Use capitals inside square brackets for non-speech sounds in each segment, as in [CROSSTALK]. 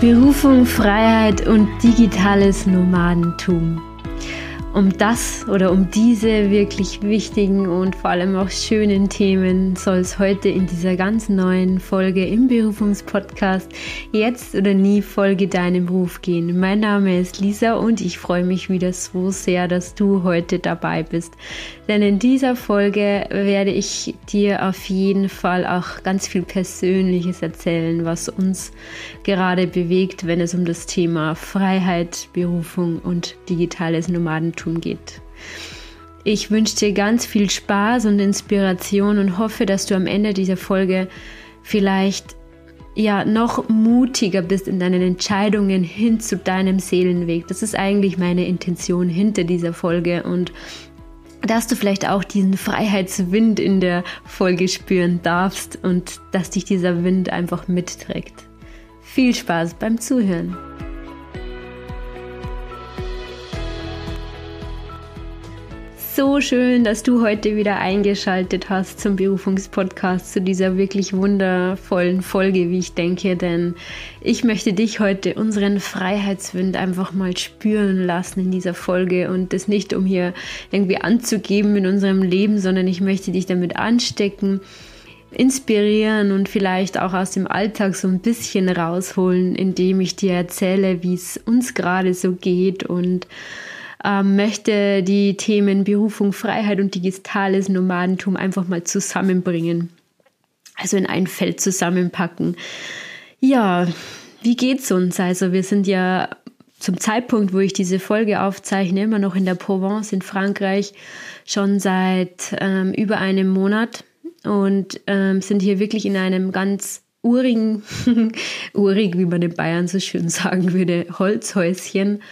Berufung, Freiheit und digitales Nomadentum. Um das oder um diese wirklich wichtigen und vor allem auch schönen Themen soll es heute in dieser ganz neuen Folge im Berufungspodcast Jetzt oder nie Folge deinem Beruf gehen. Mein Name ist Lisa und ich freue mich wieder so sehr, dass du heute dabei bist. Denn in dieser Folge werde ich dir auf jeden Fall auch ganz viel Persönliches erzählen, was uns gerade bewegt, wenn es um das Thema Freiheit, Berufung und digitales Nomadentum Wachstum geht. Ich wünsche dir ganz viel Spaß und Inspiration und hoffe, dass du am Ende dieser Folge vielleicht ja noch mutiger bist in deinen Entscheidungen hin zu deinem Seelenweg. Das ist eigentlich meine Intention hinter dieser Folge und dass du vielleicht auch diesen Freiheitswind in der Folge spüren darfst und dass dich dieser Wind einfach mitträgt. Viel Spaß beim Zuhören. So schön, dass du heute wieder eingeschaltet hast zum Berufungspodcast, zu dieser wirklich wundervollen Folge, wie ich denke. Denn ich möchte dich heute unseren Freiheitswind einfach mal spüren lassen in dieser Folge und das nicht, um hier irgendwie anzugeben in unserem Leben, sondern ich möchte dich damit anstecken inspirieren und vielleicht auch aus dem Alltag so ein bisschen rausholen, indem ich dir erzähle, wie es uns gerade so geht und ähm, möchte die Themen Berufung, Freiheit und digitales Nomadentum einfach mal zusammenbringen. Also in ein Feld zusammenpacken. Ja, wie geht's uns? Also wir sind ja zum Zeitpunkt, wo ich diese Folge aufzeichne, immer noch in der Provence in Frankreich, schon seit ähm, über einem Monat und ähm, sind hier wirklich in einem ganz urigen, [LAUGHS] urig, wie man in Bayern so schön sagen würde, Holzhäuschen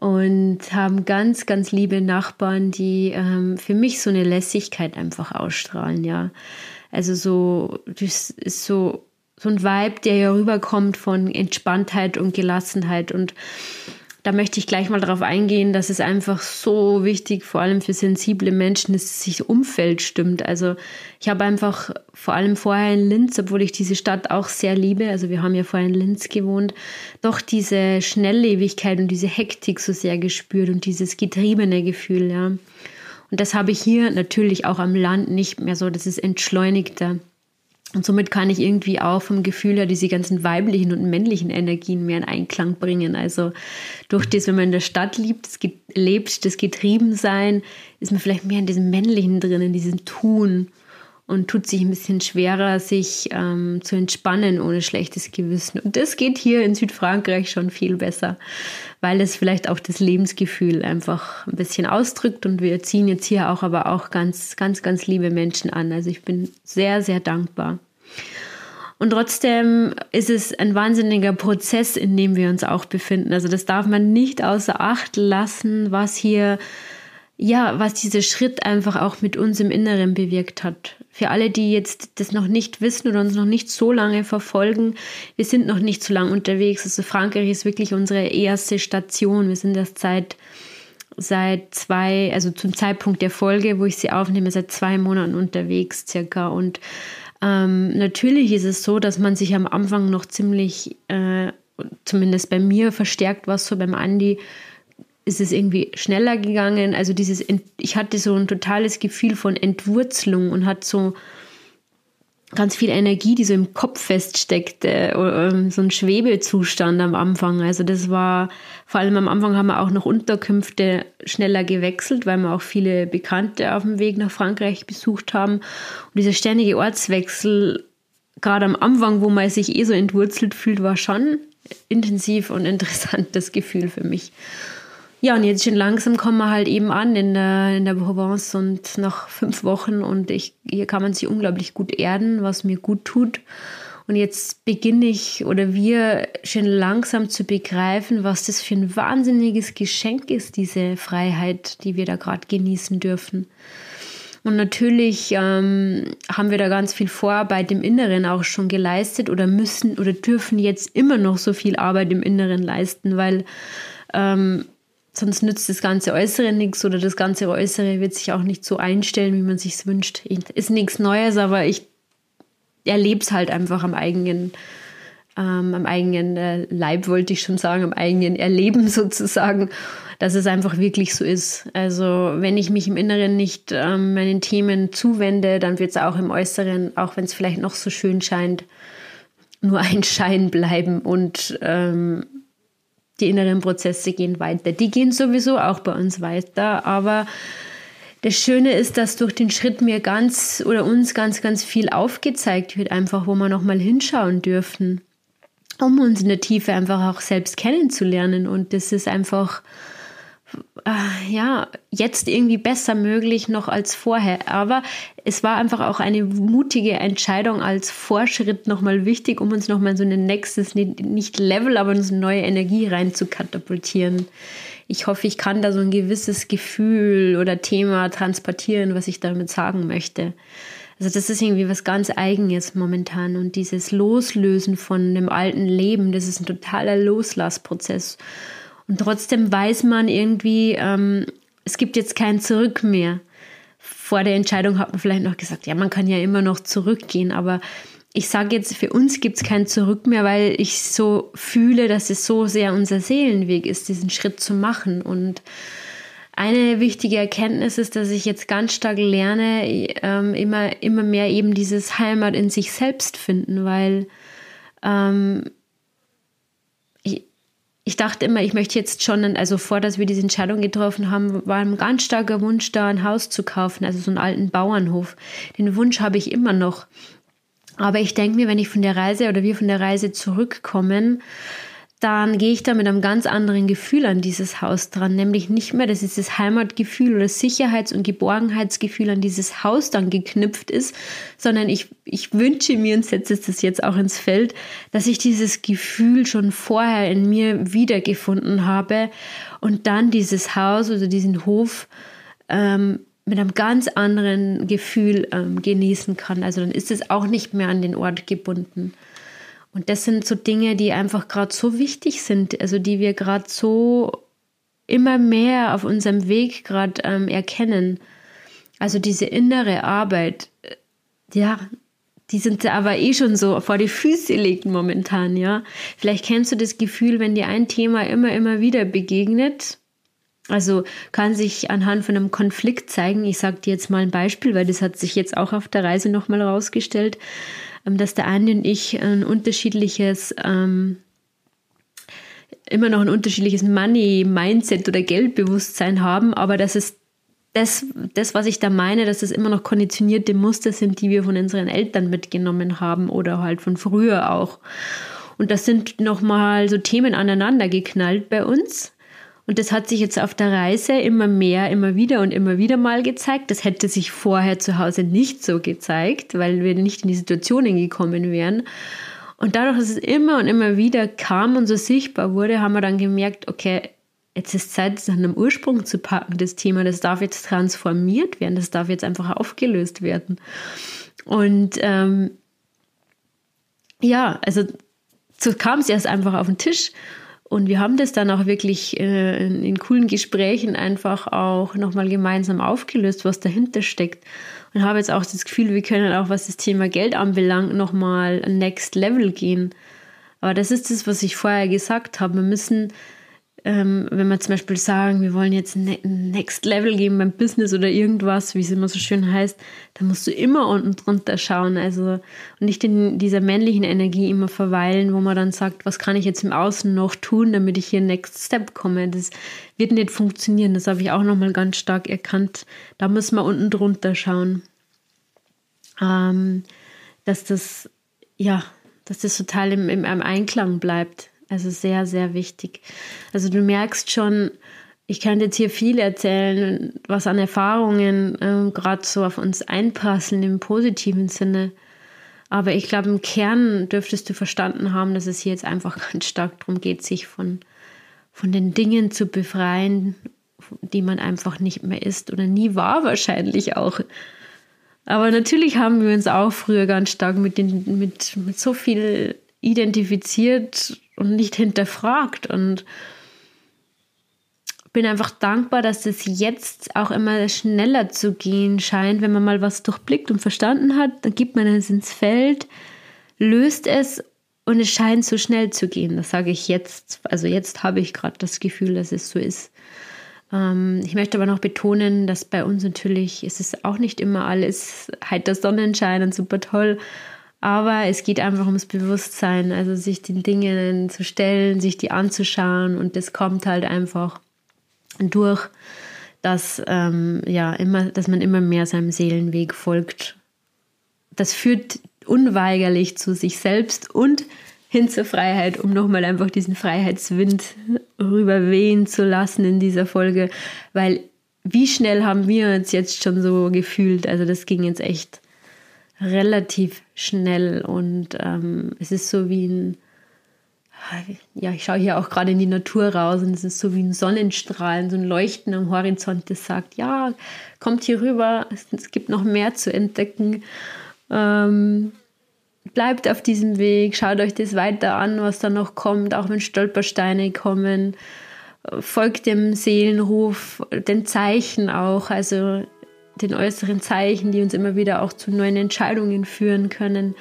und haben ganz, ganz liebe Nachbarn, die ähm, für mich so eine Lässigkeit einfach ausstrahlen, ja. Also so, das ist so, so ein Vibe, der ja rüberkommt von Entspanntheit und Gelassenheit und da möchte ich gleich mal darauf eingehen, dass es einfach so wichtig, vor allem für sensible Menschen, dass sich Umfeld stimmt. Also ich habe einfach vor allem vorher in Linz, obwohl ich diese Stadt auch sehr liebe, also wir haben ja vorher in Linz gewohnt, doch diese Schnelllebigkeit und diese Hektik so sehr gespürt und dieses getriebene Gefühl, ja. Und das habe ich hier natürlich auch am Land nicht mehr so, das ist entschleunigter. Und somit kann ich irgendwie auch vom Gefühl her diese ganzen weiblichen und männlichen Energien mehr in Einklang bringen. Also durch das, wenn man in der Stadt lebt, das lebt, das Getriebensein, ist man vielleicht mehr in diesem Männlichen drin, in diesem Tun und tut sich ein bisschen schwerer, sich ähm, zu entspannen ohne schlechtes Gewissen. Und das geht hier in Südfrankreich schon viel besser, weil es vielleicht auch das Lebensgefühl einfach ein bisschen ausdrückt. Und wir ziehen jetzt hier auch aber auch ganz, ganz, ganz liebe Menschen an. Also ich bin sehr, sehr dankbar. Und trotzdem ist es ein wahnsinniger Prozess, in dem wir uns auch befinden. Also das darf man nicht außer Acht lassen, was hier ja, was dieser Schritt einfach auch mit uns im Inneren bewirkt hat. Für alle, die jetzt das noch nicht wissen oder uns noch nicht so lange verfolgen, wir sind noch nicht so lange unterwegs. Also Frankreich ist wirklich unsere erste Station. Wir sind erst seit seit zwei, also zum Zeitpunkt der Folge, wo ich sie aufnehme, seit zwei Monaten unterwegs circa. Und ähm, natürlich ist es so, dass man sich am Anfang noch ziemlich, äh, zumindest bei mir verstärkt was so beim Andi, ist es irgendwie schneller gegangen. Also dieses, ich hatte so ein totales Gefühl von Entwurzelung und hat so ganz viel Energie, die so im Kopf feststeckte, ähm, so ein Schwebezustand am Anfang. Also das war, vor allem am Anfang haben wir auch noch Unterkünfte schneller gewechselt, weil wir auch viele Bekannte auf dem Weg nach Frankreich besucht haben. Und dieser ständige Ortswechsel, gerade am Anfang, wo man sich eh so entwurzelt fühlt, war schon intensiv und [LAUGHS] interessantes Gefühl für mich. Ja, und jetzt schon langsam kommen wir halt eben an in der, in der Provence und nach fünf Wochen und ich, hier kann man sich unglaublich gut erden, was mir gut tut. Und jetzt beginne ich oder wir schon langsam zu begreifen, was das für ein wahnsinniges Geschenk ist, diese Freiheit, die wir da gerade genießen dürfen. Und natürlich ähm, haben wir da ganz viel Vorarbeit im Inneren auch schon geleistet oder müssen oder dürfen jetzt immer noch so viel Arbeit im Inneren leisten, weil ähm, sonst nützt das ganze Äußere nichts oder das ganze Äußere wird sich auch nicht so einstellen, wie man sich wünscht. Ist nichts Neues, aber ich erlebe es halt einfach am eigenen, ähm, am eigenen äh, Leib wollte ich schon sagen, am eigenen Erleben [LAUGHS] sozusagen, dass es einfach wirklich so ist. Also wenn ich mich im Inneren nicht ähm, meinen Themen zuwende, dann wird es auch im Äußeren, auch wenn es vielleicht noch so schön scheint, nur [LAUGHS] ein Schein bleiben und ähm, die inneren Prozesse gehen weiter. Die gehen sowieso auch bei uns weiter, aber das Schöne ist, dass durch den Schritt mir ganz oder uns ganz, ganz viel aufgezeigt wird, einfach wo wir nochmal hinschauen dürfen, um uns in der Tiefe einfach auch selbst kennenzulernen. Und das ist einfach äh, ja, jetzt irgendwie besser möglich noch als vorher. Aber es war einfach auch eine mutige Entscheidung als Vorschritt nochmal wichtig, um uns nochmal so ein nächstes, nicht Level, aber so eine neue Energie rein zu katapultieren. Ich hoffe, ich kann da so ein gewisses Gefühl oder Thema transportieren, was ich damit sagen möchte. Also das ist irgendwie was ganz Eigenes momentan und dieses Loslösen von dem alten Leben, das ist ein totaler Loslassprozess. Und trotzdem weiß man irgendwie, ähm, es gibt jetzt kein Zurück mehr. Vor der Entscheidung hat man vielleicht noch gesagt, ja, man kann ja immer noch zurückgehen, aber ich sage jetzt, für uns gibt es kein Zurück mehr, weil ich so fühle, dass es so sehr unser Seelenweg ist, diesen Schritt zu machen. Und eine wichtige Erkenntnis ist, dass ich jetzt ganz stark lerne, ähm, immer, immer mehr eben dieses Heimat in sich selbst finden, weil ähm, ich dachte immer, ich möchte jetzt schon, also vor, dass wir diese Entscheidung getroffen haben, war ein ganz starker Wunsch da, ein Haus zu kaufen, also so einen alten Bauernhof. Den Wunsch habe ich immer noch. Aber ich denke mir, wenn ich von der Reise oder wir von der Reise zurückkommen, dann gehe ich da mit einem ganz anderen Gefühl an dieses Haus dran, nämlich nicht mehr, dass dieses Heimatgefühl oder Sicherheits- und Geborgenheitsgefühl an dieses Haus dann geknüpft ist, sondern ich, ich wünsche mir und setze das jetzt auch ins Feld, dass ich dieses Gefühl schon vorher in mir wiedergefunden habe und dann dieses Haus oder diesen Hof ähm, mit einem ganz anderen Gefühl ähm, genießen kann. Also dann ist es auch nicht mehr an den Ort gebunden. Und das sind so Dinge, die einfach gerade so wichtig sind, also die wir gerade so immer mehr auf unserem Weg gerade ähm, erkennen. Also diese innere Arbeit, äh, ja, die sind aber eh schon so vor die Füße gelegt momentan, ja. Vielleicht kennst du das Gefühl, wenn dir ein Thema immer, immer wieder begegnet. Also kann sich anhand von einem Konflikt zeigen. Ich sage dir jetzt mal ein Beispiel, weil das hat sich jetzt auch auf der Reise nochmal rausgestellt. Ähm, dass der Andi und ich ein unterschiedliches, ähm, immer noch ein unterschiedliches Money-Mindset oder Geldbewusstsein haben, aber dass es das, das, was ich da meine, dass es immer noch konditionierte Muster sind, die wir von unseren Eltern mitgenommen haben oder halt von früher auch. Und das sind nochmal so Themen aneinander geknallt bei uns. Und das hat sich jetzt auf der Reise immer mehr, immer wieder und immer wieder mal gezeigt. Das hätte sich vorher zu Hause nicht so gezeigt, weil wir nicht in die Situationen gekommen wären. Und dadurch, dass es immer und immer wieder kam und so sichtbar wurde, haben wir dann gemerkt, okay, jetzt ist Zeit, es nach einem Ursprung zu packen, das Thema. Das darf jetzt transformiert werden, das darf jetzt einfach aufgelöst werden. Und ähm, ja, also so kam es erst einfach auf den Tisch. Und wir haben das dann auch wirklich äh, in, in, coolen Gesprächen einfach auch nochmal gemeinsam aufgelöst, was dahinter steckt. Und habe jetzt auch das Gefühl, wir können auch, was das Thema Geld anbelangt, nochmal Next Level gehen. Aber das ist das, was ich vorher gesagt habe. Wir müssen ähm, wenn wir zum Beispiel sagen, wir wollen jetzt ein ne-, Next Level geben beim Business oder irgendwas, wie es immer so schön heißt, dann musst du immer unten drunter schauen. Also und nicht in dieser männlichen Energie immer verweilen, wo man dann sagt, was kann ich jetzt im Außen noch tun, damit ich hier Next Step komme. Das wird nicht funktionieren. Das habe ich auch nochmal ganz stark erkannt. Da muss man unten drunter schauen. Ähm, dass das, ja, dass das total im, im, im Einklang bleibt also sehr, sehr wichtig. Also du merkst schon, ich kann jetzt hier viel erzählen, was an Erfahrungen ähm, gerade so auf uns einpassen im positiven Sinne. Aber ich glaube, im Kern dürftest du verstanden haben, dass es hier jetzt einfach [LAUGHS] ganz stark darum geht, sich von, von den Dingen zu befreien, die man einfach nicht mehr ist oder nie war wahrscheinlich auch. Aber natürlich haben wir uns auch früher ganz stark mit, den, mit, mit so viel identifiziert und nicht hinterfragt. Und bin einfach dankbar, dass es jetzt auch immer schneller zu gehen scheint, wenn man mal was durchblickt und verstanden hat, dann gibt man es ins Feld, löst es Und es scheint so schnell zu gehen. Das sage ich jetzt. Also jetzt habe ich gerade das Gefühl, dass es so ist. Ähm, ich möchte aber noch betonen, dass bei uns natürlich, es ist auch nicht immer alles heiter Sonnenschein und super toll. Aber es geht einfach ums Bewusstsein, also sich den Dingen zu stellen, sich die anzuschauen und das kommt halt einfach durch, dass ähm, ja immer, dass man immer mehr seinem Seelenweg folgt. Das führt unweigerlich zu sich selbst und hin zur Freiheit, um nochmal einfach diesen Freiheitswind rüberwehen zu lassen in dieser Folge, weil wie schnell haben wir uns jetzt schon so gefühlt? Also das ging jetzt echt relativ schnell und ähm, es ist so wie ein, ja, ich schaue hier auch gerade in die Natur raus und es ist so wie ein Sonnenstrahlen, so ein Leuchten am Horizont, das sagt, ja, kommt hier rüber, es, gibt noch mehr zu entdecken. Ähm, bleibt auf diesem Weg, schaut euch das weiter an, was da noch kommt, auch wenn Stolpersteine kommen. Folgt dem Seelenruf, den Zeichen auch, also den äußeren Zeichen, die uns immer wieder auch zu neuen Entscheidungen führen können.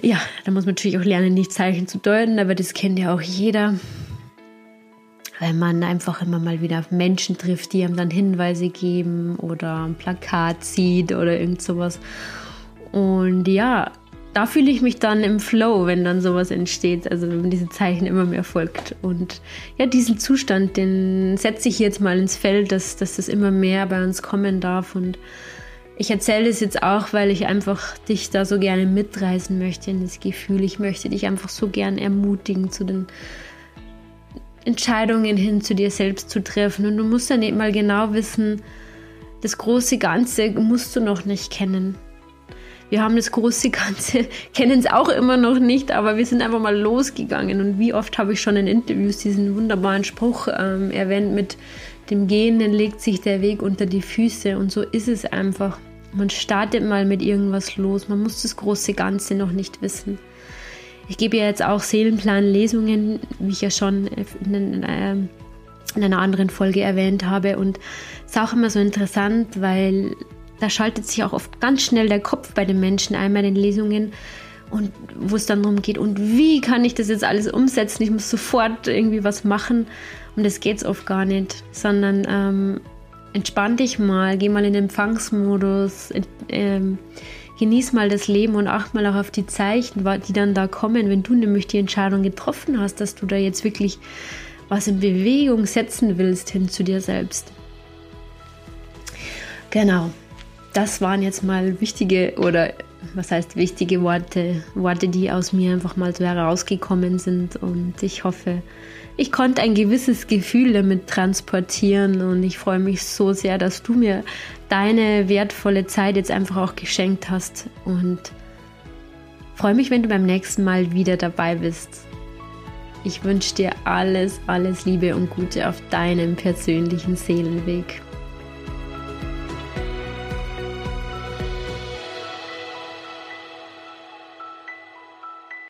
Ja, da muss man natürlich auch lernen, die Zeichen zu deuten, aber das kennt ja auch jeder. Wenn man einfach immer mal wieder auf Menschen trifft, die einem dann Hinweise geben oder ein Plakat sieht oder irgend sowas. Und ja, da fühle ich mich dann im Flow, wenn dann sowas entsteht, also wenn diese Zeichen immer mehr folgt. Und ja, diesen Zustand, den setze ich jetzt mal ins Feld, dass, dass das immer mehr bei uns kommen darf. Und ich erzähle das jetzt auch, weil ich einfach dich da so gerne mitreißen möchte in das Gefühl. Ich möchte dich einfach so gern ermutigen, zu den Entscheidungen hin zu dir selbst zu treffen. Und du musst dann eben mal genau wissen, das große Ganze musst du noch nicht kennen. Wir haben das große Ganze, [LAUGHS] kennen es auch immer noch nicht, aber wir sind einfach mal losgegangen. Und wie oft habe ich schon in Interviews diesen wunderbaren Spruch ähm, erwähnt mit dem Gehenden legt sich der Weg unter die Füße. Und so ist es einfach. Man startet mal mit irgendwas los. Man muss das große Ganze noch nicht wissen. Ich gebe ja jetzt auch Seelenplan-Lesungen, wie ich ja schon in, ähm, in einer anderen Folge erwähnt habe. Und es ist auch immer so interessant, weil da schaltet sich auch oft ganz schnell der Kopf bei den Menschen einmal in Lesungen und wo es dann darum geht, und wie kann ich das jetzt alles umsetzen? Ich muss sofort irgendwie was machen und das geht es oft gar nicht, sondern ähm, entspann dich mal, geh mal in den Empfangsmodus, ähm, genieß mal das Leben und acht mal auch auf die Zeichen, die dann da kommen, wenn du nämlich die Entscheidung getroffen hast, dass du da jetzt wirklich was in Bewegung setzen willst hin zu dir selbst. Genau, das waren jetzt mal wichtige oder was heißt wichtige Worte, Worte, die aus mir einfach mal so herausgekommen sind und ich hoffe, ich konnte ein gewisses Gefühl damit transportieren und ich freue mich so sehr, dass du mir deine wertvolle Zeit jetzt einfach auch geschenkt hast und freue mich, wenn du beim nächsten Mal wieder dabei bist. Ich wünsche dir alles, alles Liebe und Gute auf deinem persönlichen Seelenweg.